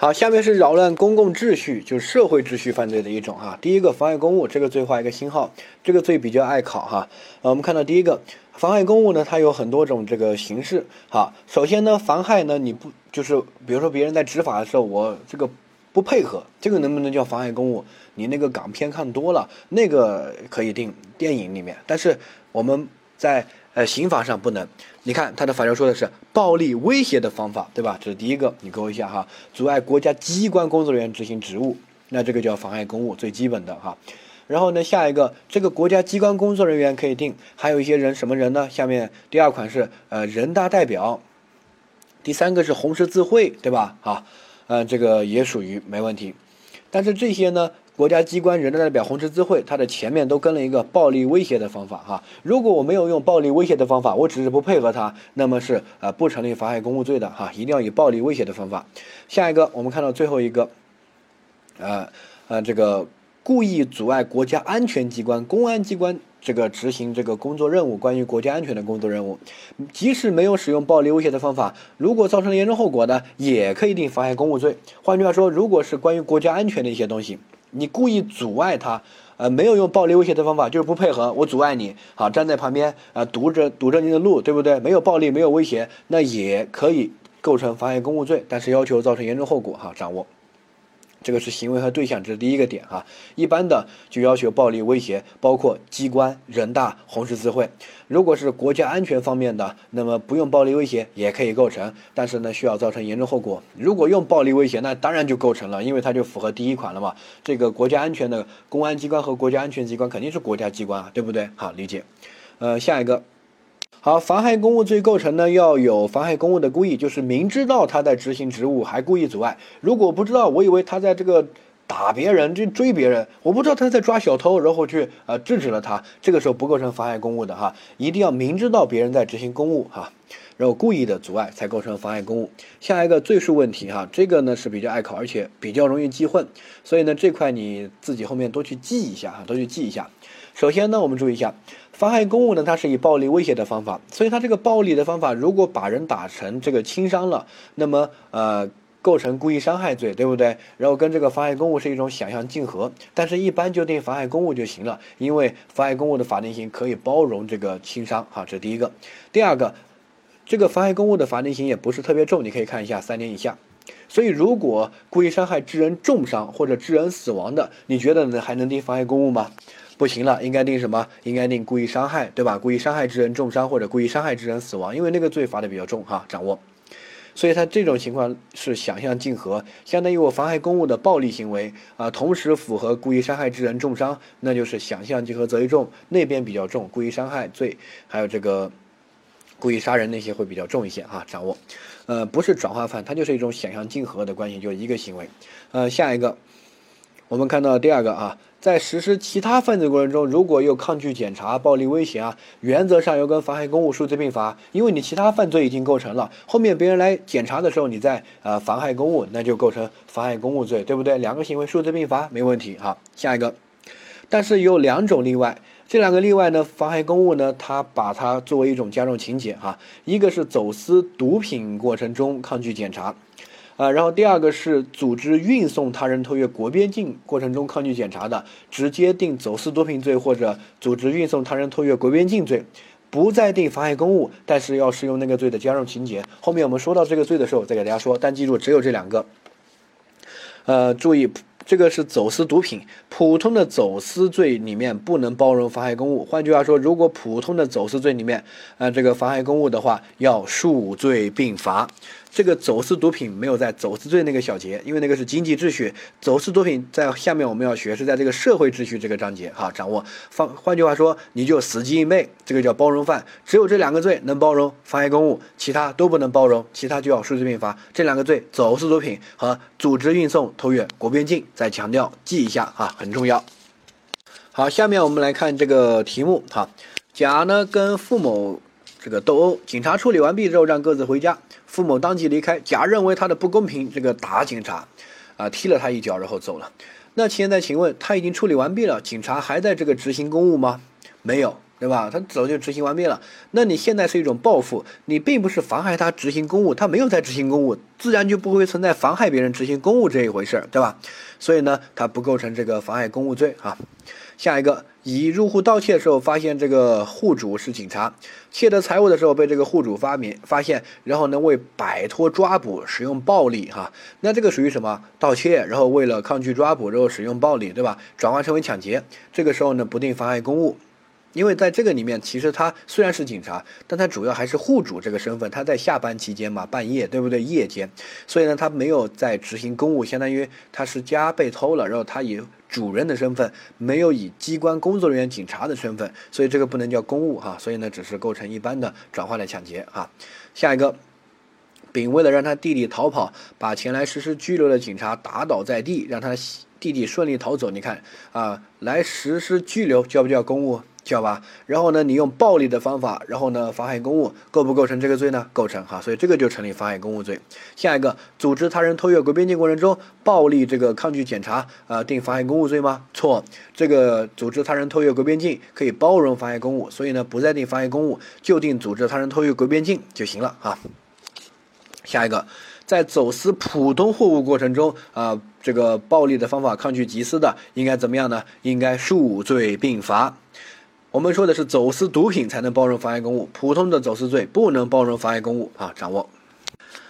好，下面是扰乱公共秩序，就是社会秩序犯罪的一种哈。第一个妨碍公务，这个罪画一个星号，这个罪比较爱考哈。呃，我们看到第一个妨碍公务呢，它有很多种这个形式。好，首先呢，妨害呢，你不就是比如说别人在执法的时候，我这个不配合，这个能不能叫妨碍公务？你那个港片看多了，那个可以定电影里面，但是我们在。呃，刑法上不能。你看他的法条说的是暴力威胁的方法，对吧？这是第一个，你勾一下哈。阻碍国家机关工作人员执行职务，那这个叫妨碍公务，最基本的哈。然后呢，下一个，这个国家机关工作人员可以定，还有一些人什么人呢？下面第二款是呃人大代表，第三个是红十字会，对吧？好，呃，这个也属于没问题。但是这些呢？国家机关人大代表红十字会，它的前面都跟了一个暴力威胁的方法哈。如果我没有用暴力威胁的方法，我只是不配合他，那么是呃不成立妨害公务罪的哈。一定要以暴力威胁的方法。下一个，我们看到最后一个，呃呃，这个故意阻碍国家安全机关、公安机关这个执行这个工作任务，关于国家安全的工作任务，即使没有使用暴力威胁的方法，如果造成了严重后果呢，也可以定妨害公务罪。换句话说，如果是关于国家安全的一些东西。你故意阻碍他，呃，没有用暴力威胁的方法，就是不配合，我阻碍你，好，站在旁边，啊，堵着堵着你的路，对不对？没有暴力，没有威胁，那也可以构成妨碍公务罪，但是要求造成严重后果，哈，掌握。这个是行为和对象，这是第一个点哈。一般的就要求暴力威胁，包括机关、人大、红十字会。如果是国家安全方面的，那么不用暴力威胁也可以构成，但是呢需要造成严重后果。如果用暴力威胁，那当然就构成了，因为它就符合第一款了嘛。这个国家安全的公安机关和国家安全机关肯定是国家机关啊，对不对？好，理解。呃，下一个。好，妨害公务罪构成呢，要有妨害公务的故意，就是明知道他在执行职务还故意阻碍。如果不知道，我以为他在这个打别人，就追别人，我不知道他在抓小偷，然后去呃制止了他，这个时候不构成妨害公务的哈，一定要明知道别人在执行公务哈，然后故意的阻碍才构成妨害公务。下一个罪数问题哈，这个呢是比较爱考，而且比较容易记混，所以呢这块你自己后面多去记一下哈，多去记一下。首先呢，我们注意一下。妨害公务呢，它是以暴力威胁的方法，所以它这个暴力的方法，如果把人打成这个轻伤了，那么呃构成故意伤害罪，对不对？然后跟这个妨害公务是一种想象竞合，但是一般就定妨害公务就行了，因为妨害公务的法定刑可以包容这个轻伤，哈，这是第一个。第二个，这个妨害公务的法定刑也不是特别重，你可以看一下三年以下。所以如果故意伤害致人重伤或者致人死亡的，你觉得呢还能定妨害公务吗？不行了，应该定什么？应该定故意伤害，对吧？故意伤害致人重伤或者故意伤害致人死亡，因为那个罪罚的比较重哈，掌握。所以他这种情况是想象竞合，相当于我妨害公务的暴力行为啊，同时符合故意伤害致人重伤，那就是想象竞合责一重，那边比较重，故意伤害罪还有这个故意杀人那些会比较重一些哈，掌握。呃，不是转化犯，它就是一种想象竞合的关系，就一个行为。呃，下一个，我们看到第二个啊。在实施其他犯罪过程中，如果有抗拒检查、暴力威胁啊，原则上又跟妨害公务数罪并罚，因为你其他犯罪已经构成了，后面别人来检查的时候，你再呃妨害公务，那就构成妨害公务罪，对不对？两个行为数罪并罚，没问题。哈，下一个，但是有两种例外，这两个例外呢，妨害公务呢，它把它作为一种加重情节哈，一个是走私毒品过程中抗拒检查。啊，然后第二个是组织运送他人偷越国边境过程中抗拒检查的，直接定走私毒品罪或者组织运送他人偷越国边境罪，不再定妨害公务，但是要适用那个罪的加重情节。后面我们说到这个罪的时候再给大家说，但记住只有这两个。呃，注意。这个是走私毒品，普通的走私罪里面不能包容妨害公务。换句话说，如果普通的走私罪里面，呃，这个妨害公务的话，要数罪并罚。这个走私毒品没有在走私罪那个小节，因为那个是经济秩序。走私毒品在下面我们要学是在这个社会秩序这个章节哈，掌握。放换句话说，你就死记硬背，这个叫包容犯。只有这两个罪能包容妨害公务，其他都不能包容，其他就要数罪并罚。这两个罪，走私毒品和组织运送偷越国边境。再强调，记一下啊，很重要。好，下面我们来看这个题目哈。甲呢跟付某这个斗殴，警察处理完毕之后让各自回家，付某当即离开。甲认为他的不公平，这个打警察，啊踢了他一脚，然后走了。那现在请问他已经处理完毕了，警察还在这个执行公务吗？没有，对吧？他早就执行完毕了。那你现在是一种报复，你并不是妨害他执行公务，他没有在执行公务，自然就不会存在妨害别人执行公务这一回事儿，对吧？所以呢，他不构成这个妨害公务罪啊。下一个，乙入户盗窃的时候，发现这个户主是警察，窃得财物的时候被这个户主发明发现，然后呢，为摆脱抓捕使用暴力，哈，那这个属于什么？盗窃，然后为了抗拒抓捕，然后使用暴力，对吧？转化成为抢劫，这个时候呢，不定妨害公务。因为在这个里面，其实他虽然是警察，但他主要还是户主这个身份。他在下班期间嘛，半夜对不对？夜间，所以呢，他没有在执行公务，相当于他是家被偷了，然后他以主人的身份，没有以机关工作人员、警察的身份，所以这个不能叫公务哈。所以呢，只是构成一般的转化的抢劫哈。下一个，丙为了让他弟弟逃跑，把前来实施拘留的警察打倒在地，让他弟弟顺利逃走。你看啊，来实施拘留叫不叫公务？知道吧，然后呢，你用暴力的方法，然后呢，妨害公务，构不构成这个罪呢？构成哈，所以这个就成立妨害公务罪。下一个，组织他人偷越国边境过程中，暴力这个抗拒检查，啊，定妨害公务罪吗？错，这个组织他人偷越国边境可以包容妨害公务，所以呢，不再定妨害公务，就定组织他人偷越国边境就行了啊。下一个，在走私普通货物过程中，啊，这个暴力的方法抗拒缉私的，应该怎么样呢？应该数罪并罚。我们说的是走私毒品才能包容妨碍公务，普通的走私罪不能包容妨碍公务啊！掌握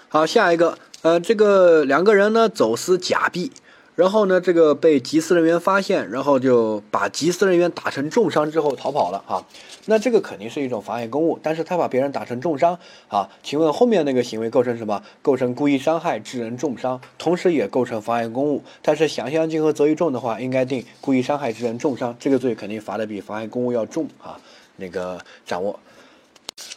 好，下一个，呃，这个两个人呢走私假币。然后呢，这个被缉私人员发现，然后就把缉私人员打成重伤之后逃跑了啊。那这个肯定是一种妨碍公务，但是他把别人打成重伤啊。请问后面那个行为构成什么？构成故意伤害致人重伤，同时也构成妨碍公务。但是想象竞合择一重的话，应该定故意伤害致人重伤，这个罪肯定罚的比妨碍公务要重啊。那个掌握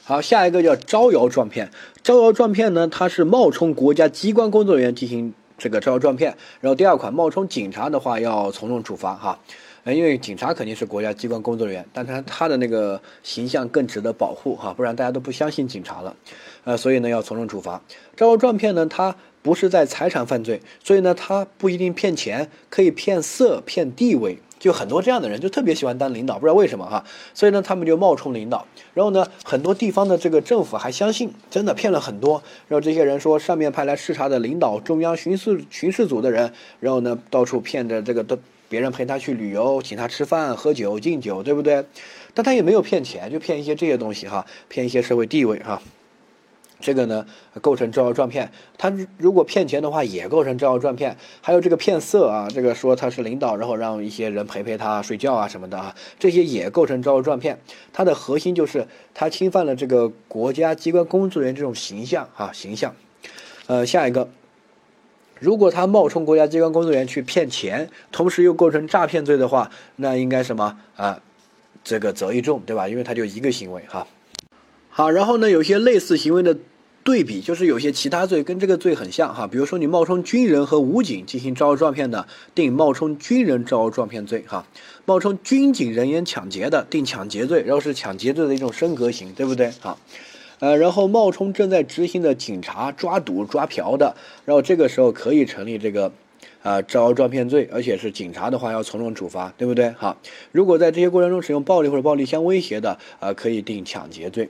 好，下一个叫招摇撞骗。招摇撞骗呢，它是冒充国家机关工作人员进行。这个招摇撞骗，然后第二款冒充警察的话要从重处罚哈，呃，因为警察肯定是国家机关工作人员，但他他的那个形象更值得保护哈，不然大家都不相信警察了，呃，所以呢要从重处罚。招摇撞骗呢，他不是在财产犯罪，所以呢他不一定骗钱，可以骗色骗地位。就很多这样的人，就特别喜欢当领导，不知道为什么哈。所以呢，他们就冒充领导，然后呢，很多地方的这个政府还相信，真的骗了很多。然后这些人说，上面派来视察的领导、中央巡视巡视组的人，然后呢，到处骗着这个都别人陪他去旅游，请他吃饭、喝酒、敬酒，对不对？但他也没有骗钱，就骗一些这些东西哈，骗一些社会地位哈。这个呢，构成招摇撞骗。他如果骗钱的话，也构成招摇撞骗。还有这个骗色啊，这个说他是领导，然后让一些人陪陪他睡觉啊什么的啊，这些也构成招摇撞骗。它的核心就是他侵犯了这个国家机关工作人员这种形象啊形象。呃，下一个，如果他冒充国家机关工作人员去骗钱，同时又构成诈骗罪的话，那应该什么啊？这个责一重，对吧？因为他就一个行为哈。好，然后呢，有些类似行为的。对比就是有些其他罪跟这个罪很像哈，比如说你冒充军人和武警进行招摇撞骗的，定冒充军人招摇撞骗罪哈；冒充军警人员抢劫的，定抢劫罪，然后是抢劫罪的一种升格型，对不对？好，呃，然后冒充正在执行的警察抓赌抓嫖的，然后这个时候可以成立这个。啊，招摇撞骗罪，而且是警察的话要从重处罚，对不对？好，如果在这些过程中使用暴力或者暴力相威胁的，啊，可以定抢劫罪。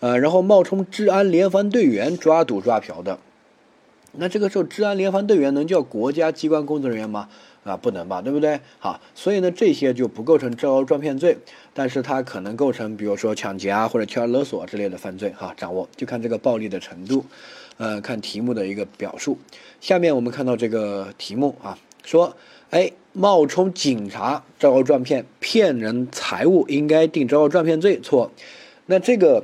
呃，然后冒充治安联防队员抓赌抓嫖的，那这个时候治安联防队员能叫国家机关工作人员吗？啊，不能吧，对不对？好，所以呢，这些就不构成招摇撞骗罪，但是它可能构成，比如说抢劫啊或者敲诈勒索之类的犯罪。哈，掌握就看这个暴力的程度。呃，看题目的一个表述。下面我们看到这个题目啊，说，哎，冒充警察招摇撞骗，骗人财物，应该定招摇撞骗罪。错。那这个，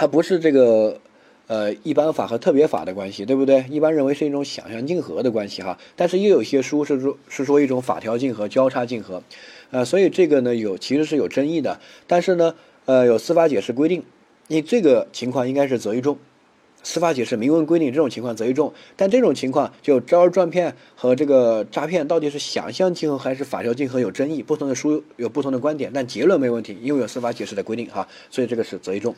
它不是这个，呃，一般法和特别法的关系，对不对？一般认为是一种想象竞合的关系哈。但是又有些书是说，是说一种法条竞合、交叉竞合，呃，所以这个呢有其实是有争议的。但是呢，呃，有司法解释规定，你这个情况应该是择一重。司法解释明文规定，这种情况择一重。但这种情况就招摇撞骗和这个诈骗到底是想象竞合还是法条竞合有争议，不同的书有不同的观点，但结论没问题，因为有司法解释的规定哈，所以这个是择一重。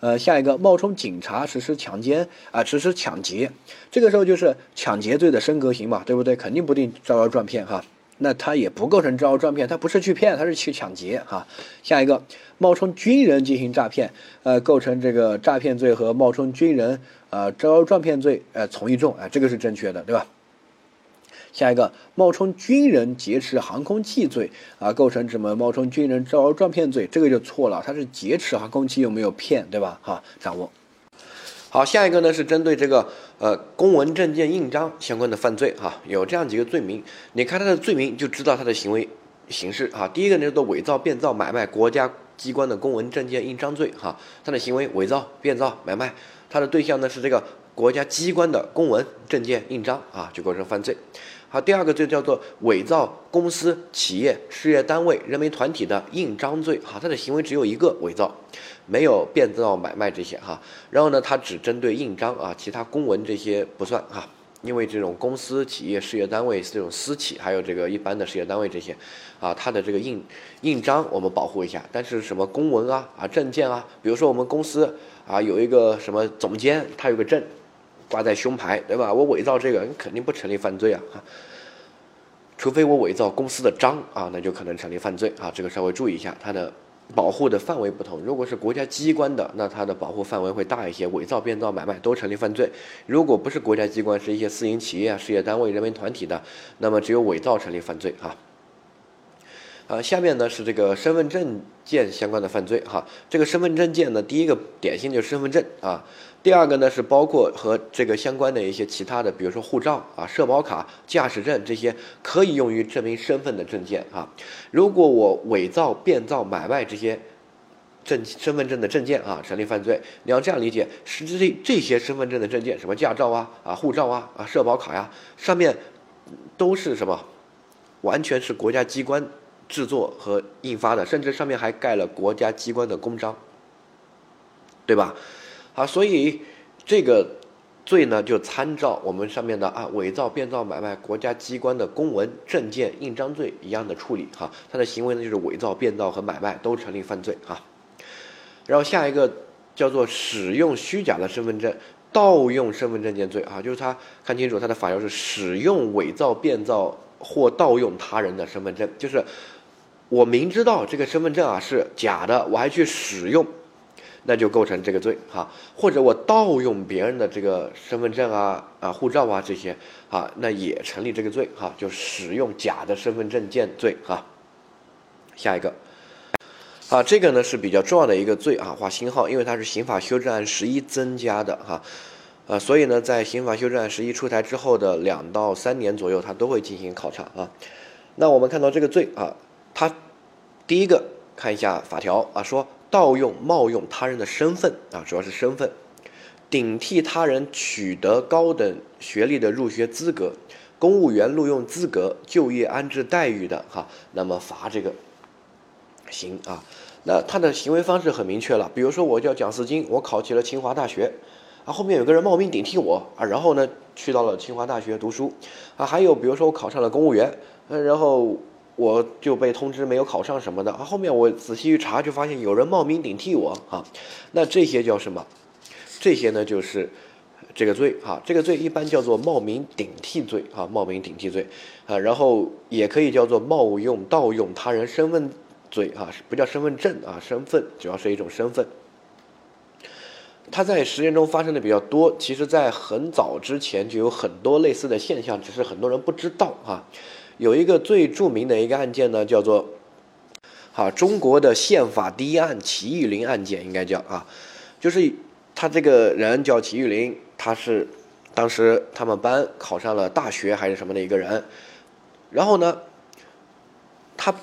呃，下一个冒充警察实施强奸啊，实施抢劫，这个时候就是抢劫罪的升格型嘛，对不对？肯定不定招摇撞骗哈。那他也不构成招摇撞骗，他不是去骗，他是去抢劫哈。下一个，冒充军人进行诈骗，呃，构成这个诈骗罪和冒充军人呃招摇撞骗罪，呃，从一重啊，这个是正确的，对吧？下一个，冒充军人劫持航空器罪啊，构成什么冒充军人招摇撞骗罪，这个就错了，他是劫持航空器，又没有骗，对吧？哈，掌握。好，下一个呢是针对这个呃公文证件印章相关的犯罪哈，有这样几个罪名，你看他的罪名就知道他的行为形式哈。第一个呢叫做伪造、变造、买卖国家机关的公文证件印章罪哈，他的行为伪造、变造、买卖，他的对象呢是这个国家机关的公文证件印章啊，就构成犯罪。好，第二个罪叫做伪造公司、企业、事业单位、人民团体的印章罪。哈，他的行为只有一个伪造，没有变造、买卖这些。哈，然后呢，他只针对印章啊，其他公文这些不算。哈，因为这种公司、企业、事业单位这种私企，还有这个一般的事业单位这些，啊，他的这个印印章我们保护一下。但是什么公文啊、啊证件啊，比如说我们公司啊有一个什么总监，他有个证。挂在胸牌，对吧？我伪造这个，你肯定不成立犯罪啊！除非我伪造公司的章啊，那就可能成立犯罪啊。这个稍微注意一下，它的保护的范围不同。如果是国家机关的，那它的保护范围会大一些，伪造、变造、买卖都成立犯罪。如果不是国家机关，是一些私营企业啊、事业单位、人民团体的，那么只有伪造成立犯罪啊。呃，下面呢是这个身份证件相关的犯罪哈。这个身份证件呢，第一个典型就是身份证啊。第二个呢是包括和这个相关的一些其他的，比如说护照啊、社保卡、驾驶证这些可以用于证明身份的证件啊。如果我伪造、变造、买卖这些证身份证的证件啊，成立犯罪。你要这样理解，实质这这些身份证的证件，什么驾照啊、啊护照啊、啊社保卡呀，上面都是什么？完全是国家机关。制作和印发的，甚至上面还盖了国家机关的公章，对吧？好，所以这个罪呢，就参照我们上面的啊，伪造、变造、买卖国家机关的公文、证件、印章罪一样的处理哈。他的行为呢，就是伪造、变造和买卖都成立犯罪哈。然后下一个叫做使用虚假的身份证、盗用身份证件罪啊，就是他看清楚他的法条是使用伪造、变造或盗用他人的身份证，就是。我明知道这个身份证啊是假的，我还去使用，那就构成这个罪哈。或者我盗用别人的这个身份证啊、啊护照啊这些啊，那也成立这个罪哈，就使用假的身份证件罪哈。下一个，啊，这个呢是比较重要的一个罪啊，画星号，因为它是刑法修正案十一增加的哈，呃，所以呢，在刑法修正案十一出台之后的两到三年左右，它都会进行考察啊。那我们看到这个罪啊。他第一个看一下法条啊，说盗用、冒用他人的身份啊，主要是身份，顶替他人取得高等学历的入学资格、公务员录用资格、就业安置待遇的哈，那么罚这个刑啊。那他的行为方式很明确了，比如说我叫蒋思金，我考起了清华大学啊，后面有个人冒名顶替我啊，然后呢去到了清华大学读书啊，还有比如说我考上了公务员，嗯，然后。我就被通知没有考上什么的啊，后面我仔细一查，就发现有人冒名顶替我啊，那这些叫什么？这些呢就是这个罪哈，这个罪一般叫做冒名顶替罪啊，冒名顶替罪啊，然后也可以叫做冒用、盗用他人身份罪啊，不叫身份证啊，身份主要是一种身份。它在实践中发生的比较多，其实在很早之前就有很多类似的现象，只是很多人不知道啊。有一个最著名的一个案件呢，叫做，啊，中国的宪法第一案齐玉林案件，应该叫啊，就是他这个人叫齐玉林，他是当时他们班考上了大学还是什么的一个人，然后呢，他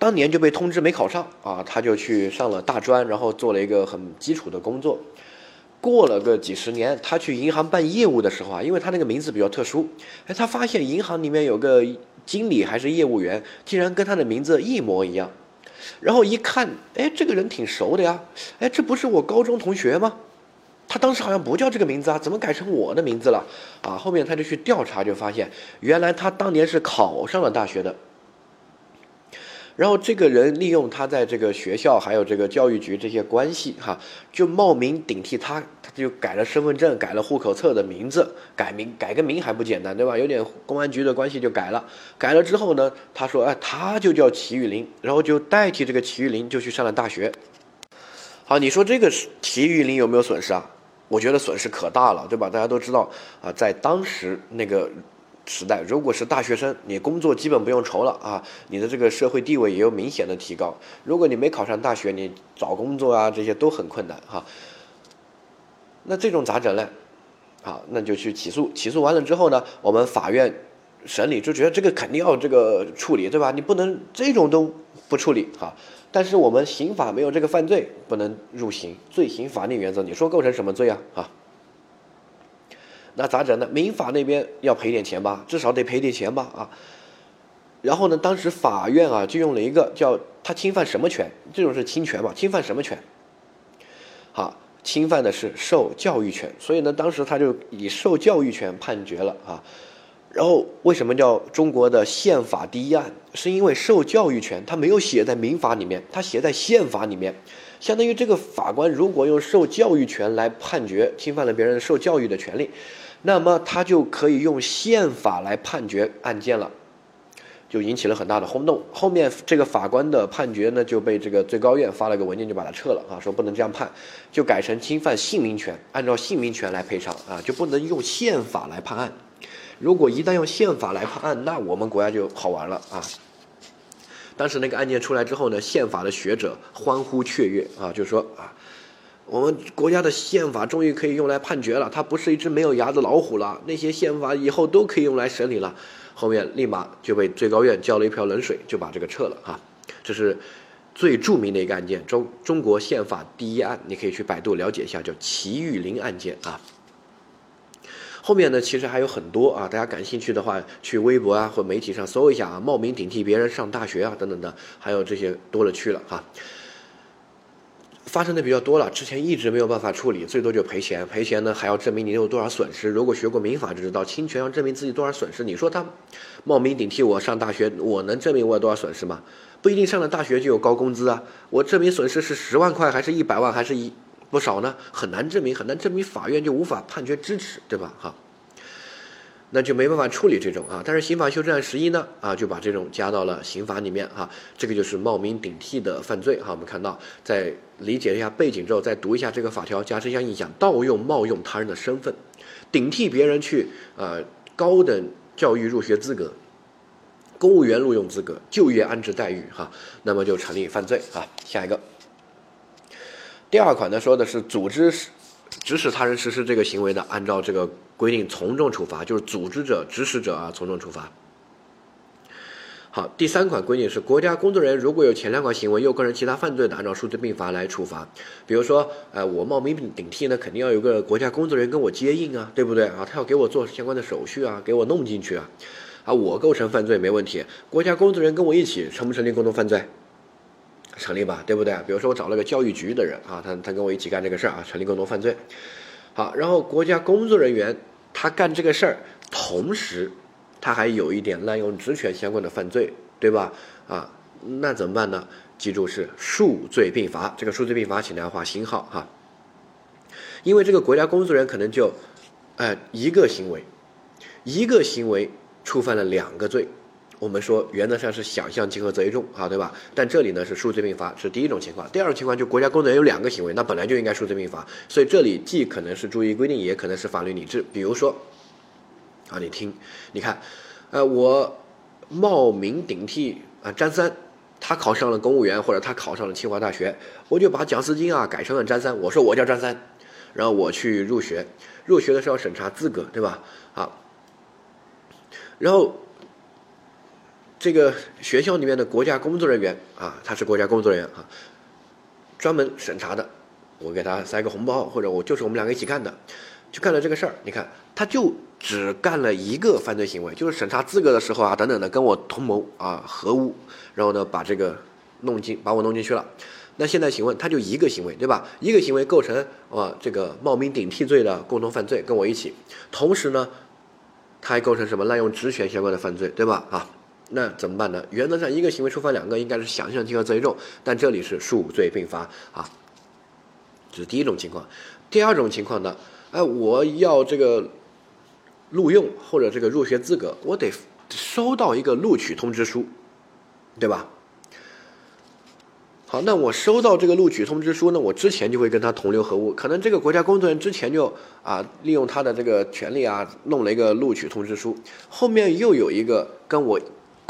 当年就被通知没考上啊，他就去上了大专，然后做了一个很基础的工作。过了个几十年，他去银行办业务的时候啊，因为他那个名字比较特殊，哎，他发现银行里面有个经理还是业务员，竟然跟他的名字一模一样。然后一看，哎，这个人挺熟的呀，哎，这不是我高中同学吗？他当时好像不叫这个名字啊，怎么改成我的名字了？啊，后面他就去调查，就发现原来他当年是考上了大学的。然后这个人利用他在这个学校还有这个教育局这些关系哈，就冒名顶替他，他就改了身份证，改了户口册的名字，改名改个名还不简单对吧？有点公安局的关系就改了，改了之后呢，他说哎，他就叫齐玉林，然后就代替这个齐玉林就去上了大学。好，你说这个齐玉林有没有损失啊？我觉得损失可大了，对吧？大家都知道啊，在当时那个时代，如果是大学生，你工作基本不用愁了啊，你的这个社会地位也有明显的提高。如果你没考上大学，你找工作啊这些都很困难哈。那这种咋整呢？好，那就去起诉，起诉完了之后呢，我们法院审理就觉得这个肯定要这个处理，对吧？你不能这种都不处理哈。但是我们刑法没有这个犯罪，不能入刑。罪刑法定原则，你说构成什么罪啊？啊，那咋整呢？民法那边要赔点钱吧，至少得赔点钱吧？啊，然后呢，当时法院啊就用了一个叫他侵犯什么权？这种是侵权嘛？侵犯什么权？好，侵犯的是受教育权，所以呢，当时他就以受教育权判决了啊。然后为什么叫中国的宪法第一案？是因为受教育权，他没有写在民法里面，他写在宪法里面，相当于这个法官如果用受教育权来判决侵犯了别人受教育的权利，那么他就可以用宪法来判决案件了，就引起了很大的轰动。后面这个法官的判决呢，就被这个最高院发了个文件就把它撤了啊，说不能这样判，就改成侵犯姓名权，按照姓名权来赔偿啊，就不能用宪法来判案。如果一旦用宪法来判案，那我们国家就好玩了啊！当时那个案件出来之后呢，宪法的学者欢呼雀跃啊，就说啊，我们国家的宪法终于可以用来判决了，它不是一只没有牙的老虎了，那些宪法以后都可以用来审理了。后面立马就被最高院浇了一瓢冷水，就把这个撤了哈。这是最著名的一个案件，中中国宪法第一案，你可以去百度了解一下，叫齐玉林案件啊。后面呢，其实还有很多啊，大家感兴趣的话，去微博啊或媒体上搜一下啊，冒名顶替别人上大学啊等等的，还有这些多了去了哈。发生的比较多了，之前一直没有办法处理，最多就赔钱，赔钱呢还要证明你有多少损失。如果学过民法就知道，侵权要证明自己多少损失。你说他冒名顶替我上大学，我能证明我有多少损失吗？不一定上了大学就有高工资啊，我证明损失是十万块还是一百万还是一？不少呢，很难证明，很难证明，法院就无法判决支持，对吧？哈，那就没办法处理这种啊。但是刑法修正案十一呢，啊，就把这种加到了刑法里面哈。这个就是冒名顶替的犯罪哈。我们看到，在理解一下背景之后，再读一下这个法条，加深一下印象：盗用、冒用他人的身份，顶替别人去呃高等教育入学资格、公务员录用资格、就业安置待遇哈，那么就成立犯罪啊。下一个。第二款呢，说的是组织指使他人实施这个行为的，按照这个规定从重处罚，就是组织者、指使者啊，从重处罚。好，第三款规定是国家工作人员如果有前两款行为又构成其他犯罪的，按照数罪并罚来处罚。比如说，呃，我冒名顶替呢，肯定要有个国家工作人员跟我接应啊，对不对啊？他要给我做相关的手续啊，给我弄进去啊，啊，我构成犯罪没问题。国家工作人员跟我一起成不成立共同犯罪？成立吧，对不对？比如说我找了个教育局的人啊，他他跟我一起干这个事儿啊，成立共同犯罪。好，然后国家工作人员他干这个事儿，同时他还有一点滥用职权相关的犯罪，对吧？啊，那怎么办呢？记住是数罪并罚，这个数罪并罚，请大家画星号哈。因为这个国家工作人员可能就，呃，一个行为，一个行为触犯了两个罪。我们说原则上是想象竞合责一重啊，对吧？但这里呢是数罪并罚，是第一种情况。第二种情况就国家工作人员有两个行为，那本来就应该数罪并罚。所以这里既可能是注意规定，也可能是法律理智。比如说，啊，你听，你看，呃，我冒名顶替啊张三，他考上了公务员或者他考上了清华大学，我就把蒋思金啊改成了张三，我说我叫张三，然后我去入学，入学的时候审查资格，对吧？啊，然后。这个学校里面的国家工作人员啊，他是国家工作人员啊，专门审查的。我给他塞个红包，或者我就是我们两个一起干的，就干了这个事儿。你看，他就只干了一个犯罪行为，就是审查资格的时候啊，等等的，跟我同谋啊，合污，然后呢，把这个弄进，把我弄进去了。那现在请问，他就一个行为，对吧？一个行为构成啊，这个冒名顶替罪的共同犯罪，跟我一起。同时呢，他还构成什么滥用职权相关的犯罪，对吧？啊。那怎么办呢？原则上一个行为触犯两个，应该是想象竞合责任重，但这里是数罪并罚啊，这是第一种情况。第二种情况呢，哎，我要这个录用或者这个入学资格，我得收到一个录取通知书，对吧？好，那我收到这个录取通知书呢，我之前就会跟他同流合污，可能这个国家工作人员之前就啊利用他的这个权利啊弄了一个录取通知书，后面又有一个跟我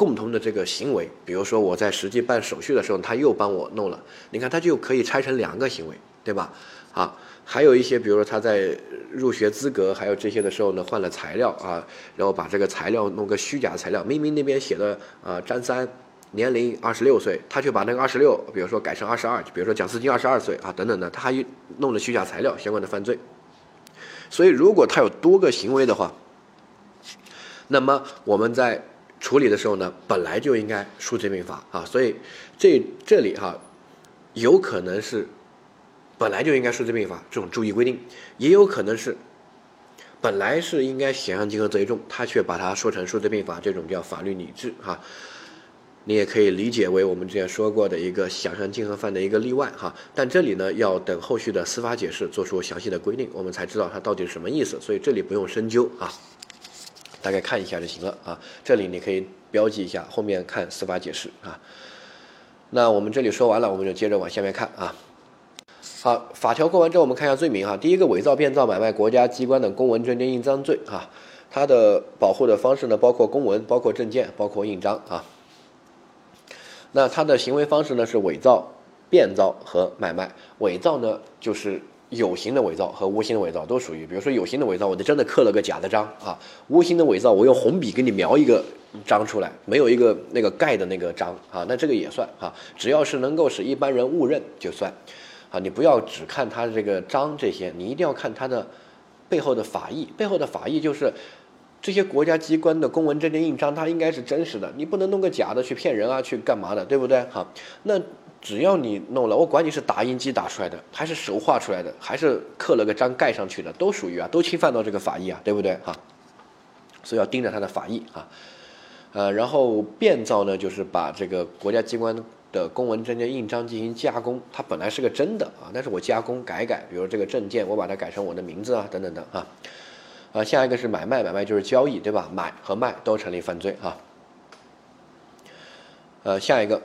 共同的这个行为，比如说我在实际办手续的时候，他又帮我弄了，你看他就可以拆成两个行为，对吧？啊，还有一些，比如说他在入学资格还有这些的时候呢，换了材料啊，然后把这个材料弄个虚假材料，明明那边写的啊张三。年龄二十六岁，他却把那个二十六，比如说改成二十二，比如说蒋思金二十二岁啊，等等的，他还弄了虚假材料相关的犯罪。所以，如果他有多个行为的话，那么我们在处理的时候呢，本来就应该数罪并罚啊。所以，这这里哈，有可能是本来就应该数罪并罚这种注意规定，也有可能是本来是应该想象竞合责任重，他却把它说成数罪并罚，这种叫法律理智哈。你也可以理解为我们之前说过的一个想象竞合犯的一个例外哈，但这里呢要等后续的司法解释做出详细的规定，我们才知道它到底是什么意思，所以这里不用深究啊，大概看一下就行了啊。这里你可以标记一下，后面看司法解释啊。那我们这里说完了，我们就接着往下面看啊。好，法条过完之后，我们看一下罪名哈。第一个，伪造、变造、买卖国家机关的公文、证件、印章罪啊，它的保护的方式呢，包括公文、包括证件、包括印章啊。那他的行为方式呢是伪造、变造和买卖。伪造呢就是有形的伪造和无形的伪造都属于。比如说有形的伪造，我就真的刻了个假的章啊；无形的伪造，我用红笔给你描一个章出来，没有一个那个盖的那个章啊，那这个也算啊。只要是能够使一般人误认就算啊。你不要只看它这个章这些，你一定要看它的背后的法义。背后的法义就是。这些国家机关的公文、证件、印章，它应该是真实的，你不能弄个假的去骗人啊，去干嘛的，对不对？好，那只要你弄了，我管你是打印机打出来的，还是手画出来的，还是刻了个章盖上去的，都属于啊，都侵犯到这个法益啊，对不对？哈，所以要盯着他的法益啊。呃，然后变造呢，就是把这个国家机关的公文、证件、印章进行加工，它本来是个真的啊，但是我加工改改，比如这个证件，我把它改成我的名字啊，等等等啊。啊，下一个是买卖，买卖就是交易，对吧？买和卖都成立犯罪啊。呃，下一个，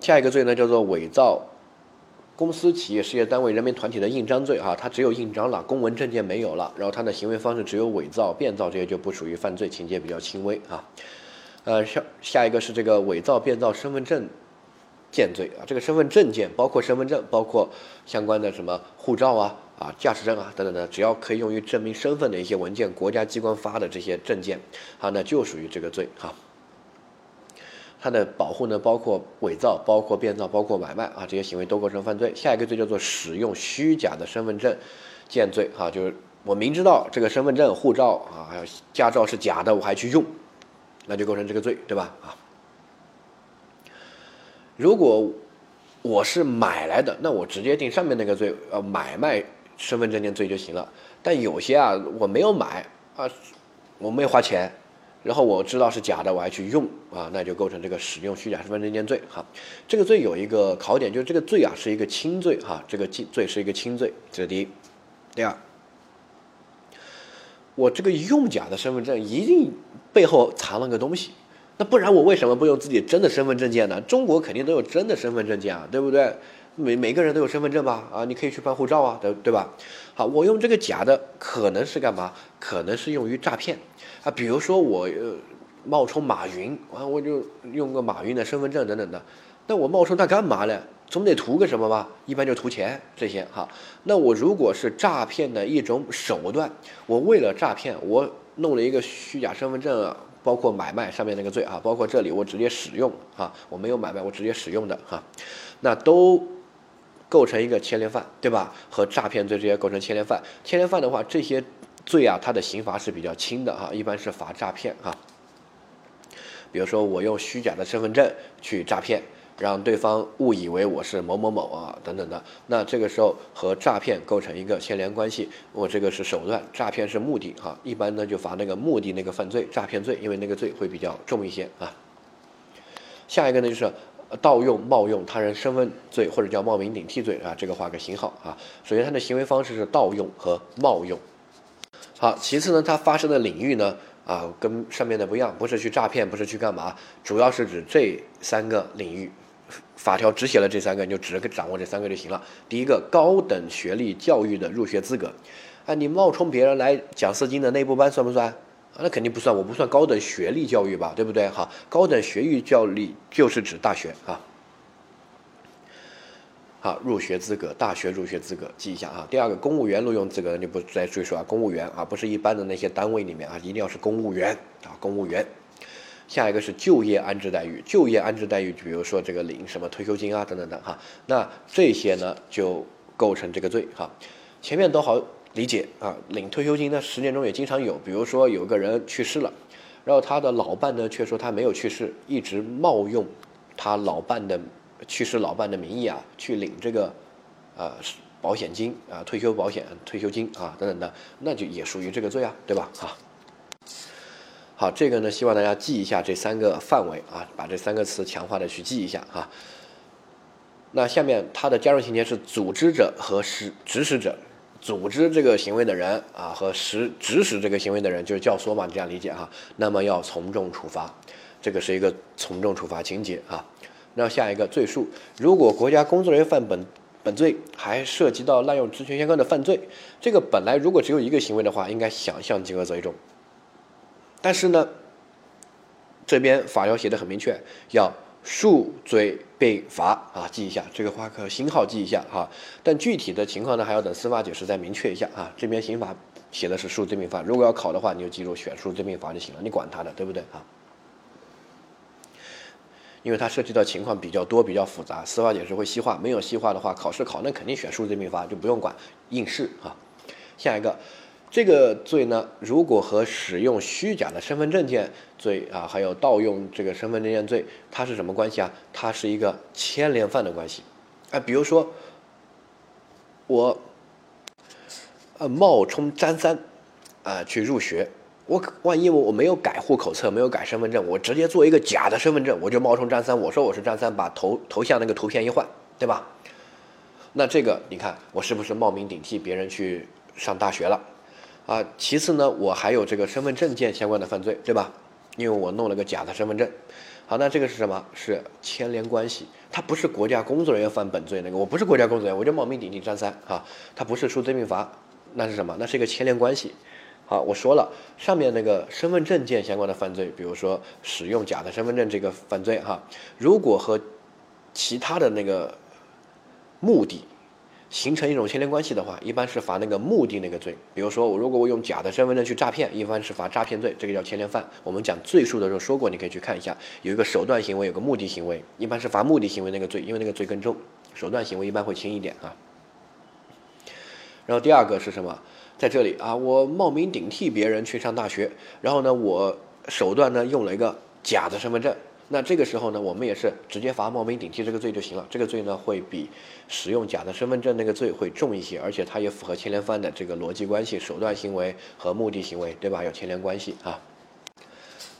下一个罪呢叫做伪造公司、企业、事业单位、人民团体的印章罪啊，它只有印章了，公文证件没有了，然后它的行为方式只有伪造、变造这些就不属于犯罪，情节比较轻微啊。呃，下下一个是这个伪造、变造身份证件罪啊，这个身份证件包括身份证，包括相关的什么护照啊。啊，驾驶证啊，等等的，只要可以用于证明身份的一些文件，国家机关发的这些证件，啊，那就属于这个罪哈。它的保护呢，包括伪造、包括变造、包括买卖啊，这些行为都构成犯罪。下一个罪叫做使用虚假的身份证件罪哈，就是我明知道这个身份证、护照啊，还有驾照是假的，我还去用，那就构成这个罪，对吧？啊，如果我是买来的，那我直接定上面那个罪，呃，买卖。身份证件罪就行了，但有些啊，我没有买啊，我没有花钱，然后我知道是假的，我还去用啊，那就构成这个使用虚假身份证件罪哈。这个罪有一个考点，就是这个罪啊是一个轻罪哈，这个罪是一个轻罪，这是第一。第二，我这个用假的身份证一定背后藏了个东西，那不然我为什么不用自己真的身份证件呢？中国肯定都有真的身份证件啊，对不对？每每个人都有身份证吧？啊，你可以去办护照啊，对对吧？好，我用这个假的，可能是干嘛？可能是用于诈骗啊。比如说我呃冒充马云啊，我就用个马云的身份证等等的。那我冒充他干嘛呢？总得图个什么吧？一般就图钱这些哈。那我如果是诈骗的一种手段，我为了诈骗，我弄了一个虚假身份证啊，包括买卖上面那个罪啊，包括这里我直接使用啊，我没有买卖，我直接使用的哈，那都。构成一个牵连犯，对吧？和诈骗罪这些构成牵连犯。牵连犯的话，这些罪啊，它的刑罚是比较轻的哈，一般是罚诈骗哈。比如说，我用虚假的身份证去诈骗，让对方误以为我是某某某啊，等等的。那这个时候和诈骗构成一个牵连关系，我这个是手段，诈骗是目的哈。一般呢就罚那个目的那个犯罪，诈骗罪，因为那个罪会比较重一些啊。下一个呢就是盗用、冒用他人身份罪或者叫冒名顶替罪啊，这个画个星号啊。首先他的行为方式是盗用和冒用。好，其次呢，它发生的领域呢啊跟上面的不一样，不是去诈骗，不是去干嘛，主要是指这三个领域。法条只写了这三个，你就只掌握这三个就行了。第一个，高等学历教育的入学资格，啊，你冒充别人来讲四金的内部班算不算？啊，那肯定不算，我不算高等学历教育吧，对不对？好，高等学历教育就是指大学啊。啊，入学资格，大学入学资格记一下啊。第二个，公务员录用资格就不再赘述啊，公务员啊，不是一般的那些单位里面啊，一定要是公务员啊，公务员。下一个是就业安置待遇，就业安置待遇，比如说这个领什么退休金啊，等等等哈，那这些呢就构成这个罪哈。前面都好理解啊，领退休金呢，实践中也经常有，比如说有个人去世了，然后他的老伴呢却说他没有去世，一直冒用他老伴的去世老伴的名义啊去领这个呃保险金啊退休保险退休金啊等等的，那就也属于这个罪啊，对吧？哈。好，这个呢，希望大家记一下这三个范围啊，把这三个词强化的去记一下哈。那下面它的加重情节是组织者和实指使者，组织这个行为的人啊和实指使这个行为的人就是教唆嘛，你这样理解哈。那么要从重处罚，这个是一个从重处罚情节啊。那下一个罪数，如果国家工作人员犯本本罪，还涉及到滥用职权相关的犯罪，这个本来如果只有一个行为的话，应该想象极恶罪重。但是呢，这边法条写的很明确，要数罪并罚啊，记一下这个花个星号记一下哈。但具体的情况呢，还要等司法解释再明确一下啊。这边刑法写的是数罪并罚，如果要考的话，你就记住选数罪并罚就行了，你管他的，对不对啊？因为它涉及到情况比较多，比较复杂，司法解释会细化，没有细化的话，考试考那肯定选数罪并罚，就不用管应试啊。下一个。这个罪呢，如果和使用虚假的身份证件罪啊，还有盗用这个身份证件罪，它是什么关系啊？它是一个牵连犯的关系。啊，比如说我呃冒充张三啊去入学，我万一我我没有改户口册，没有改身份证，我直接做一个假的身份证，我就冒充张三，我说我是张三，把头头像那个图片一换，对吧？那这个你看我是不是冒名顶替别人去上大学了？啊，其次呢，我还有这个身份证件相关的犯罪，对吧？因为我弄了个假的身份证。好，那这个是什么？是牵连关系。他不是国家工作人员犯本罪那个，我不是国家工作人员，我就冒名顶替张三啊。他不是数罪并罚，那是什么？那是一个牵连关系。好，我说了，上面那个身份证件相关的犯罪，比如说使用假的身份证这个犯罪哈，如果和其他的那个目的。形成一种牵连关系的话，一般是罚那个目的那个罪。比如说，我如果我用假的身份证去诈骗，一般是罚诈骗罪，这个叫牵连犯。我们讲罪数的时候说过，你可以去看一下，有一个手段行为，有个目的行为，一般是罚目的行为那个罪，因为那个罪更重，手段行为一般会轻一点啊。然后第二个是什么？在这里啊，我冒名顶替别人去上大学，然后呢，我手段呢用了一个假的身份证。那这个时候呢，我们也是直接罚冒名顶替这个罪就行了。这个罪呢，会比使用假的身份证那个罪会重一些，而且它也符合牵连犯的这个逻辑关系，手段行为和目的行为，对吧？有牵连关系啊。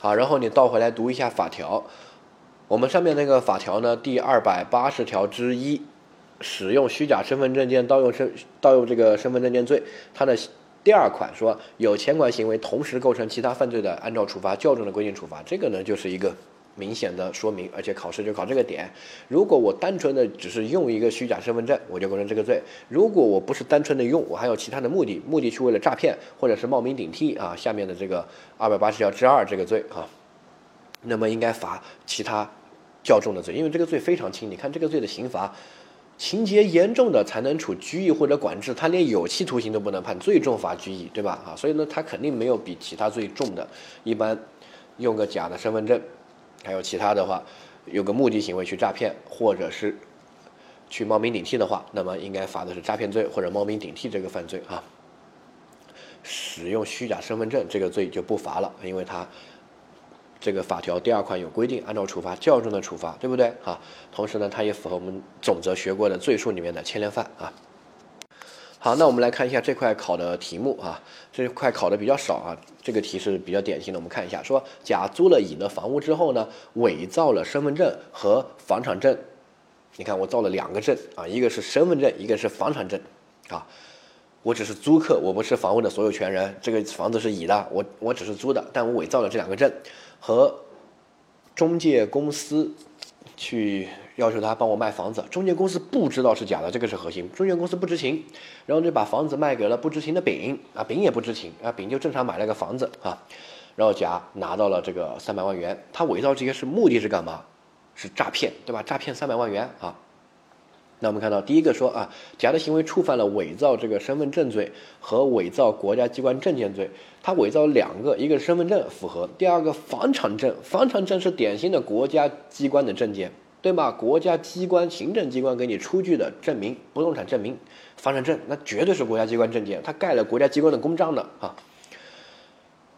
好，然后你倒回来读一下法条。我们上面那个法条呢，第二百八十条之一，使用虚假身份证件盗用身盗用这个身份证件罪，它的第二款说有前款行为同时构成其他犯罪的，按照处罚较重的规定处罚。这个呢，就是一个。明显的说明，而且考试就考这个点。如果我单纯的只是用一个虚假身份证，我就构成这个罪；如果我不是单纯的用，我还有其他的目的，目的去为了诈骗或者是冒名顶替啊，下面的这个二百八十条之二这个罪啊，那么应该罚其他较重的罪，因为这个罪非常轻。你看这个罪的刑罚，情节严重的才能处拘役或者管制，他连有期徒刑都不能判，最重罚拘役，对吧？啊，所以呢，他肯定没有比其他罪重的。一般用个假的身份证。还有其他的话，有个目的行为去诈骗，或者是去冒名顶替的话，那么应该罚的是诈骗罪或者冒名顶替这个犯罪啊。使用虚假身份证这个罪就不罚了，因为他这个法条第二款有规定，按照处罚较重的处罚，对不对啊？同时呢，它也符合我们总则学过的罪数里面的牵连犯啊。好，那我们来看一下这块考的题目啊，这块考的比较少啊。这个题是比较典型的，我们看一下，说甲租了乙的房屋之后呢，伪造了身份证和房产证。你看我造了两个证啊，一个是身份证，一个是房产证啊。我只是租客，我不是房屋的所有权人。这个房子是乙的，我我只是租的，但我伪造了这两个证，和中介公司去。要求他帮我卖房子，中介公司不知道是假的，这个是核心。中介公司不知情，然后就把房子卖给了不知情的丙啊，丙也不知情啊，丙就正常买了个房子啊，然后甲拿到了这个三百万元。他伪造这些是目的是干嘛？是诈骗，对吧？诈骗三百万元啊。那我们看到第一个说啊，甲的行为触犯了伪造这个身份证罪和伪造国家机关证件罪。他伪造两个，一个是身份证符合，第二个房产证，房产证是典型的国家机关的证件。对吧？国家机关、行政机关给你出具的证明，不动产证明、房产证，那绝对是国家机关证件，他盖了国家机关的公章的啊。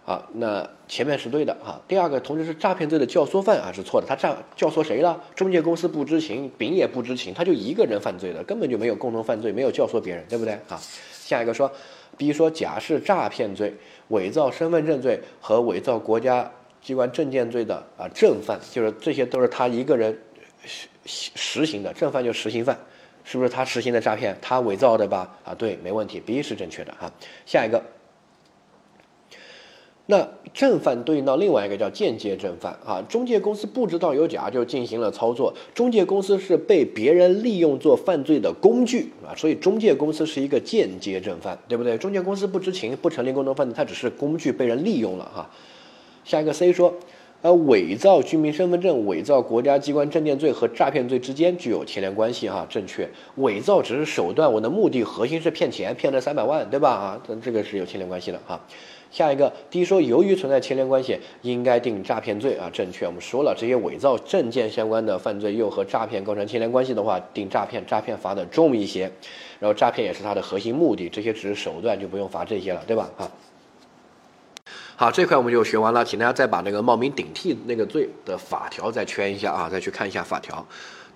啊，那前面是对的哈。第二个，同时是诈骗罪的教唆犯啊，是错的。他诈教唆谁了？中介公司不知情，丙也不知情，他就一个人犯罪的，根本就没有共同犯罪，没有教唆别人，对不对啊？下一个说，B 说甲是诈骗罪、伪造身份证罪和伪造国家机关证件罪的啊正犯，就是这些都是他一个人。实实行的正犯就实行犯，是不是他实行的诈骗？他伪造的吧？啊，对，没问题，B 是正确的哈。下一个，那正犯对应到另外一个叫间接正犯啊。中介公司不知道有假就进行了操作，中介公司是被别人利用做犯罪的工具啊，所以中介公司是一个间接正犯，对不对？中介公司不知情不成立共同犯罪，它只是工具被人利用了哈。下一个 C 说。呃伪造居民身份证、伪造国家机关证件罪和诈骗罪之间具有牵连关系，哈，正确。伪造只是手段，我的目的核心是骗钱，骗了三百万，对吧？啊，这个是有牵连关系的，哈。下一个，第一说，由于存在牵连关系，应该定诈骗罪，啊，正确。我们说了，这些伪造证件相关的犯罪又和诈骗构成牵连关系的话，定诈骗，诈骗罚的重一些。然后诈骗也是它的核心目的，这些只是手段，就不用罚这些了，对吧？啊。好，这块我们就学完了，请大家再把那个冒名顶替那个罪的法条再圈一下啊，再去看一下法条。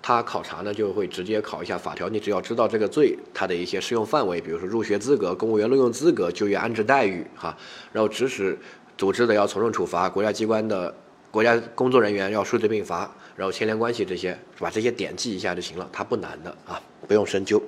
他考察呢就会直接考一下法条，你只要知道这个罪它的一些适用范围，比如说入学资格、公务员录用资格、就业安置待遇哈，然后指使组织的要从重处罚，国家机关的国家工作人员要数罪并罚，然后牵连关系这些，把这些点记一下就行了，它不难的啊，不用深究。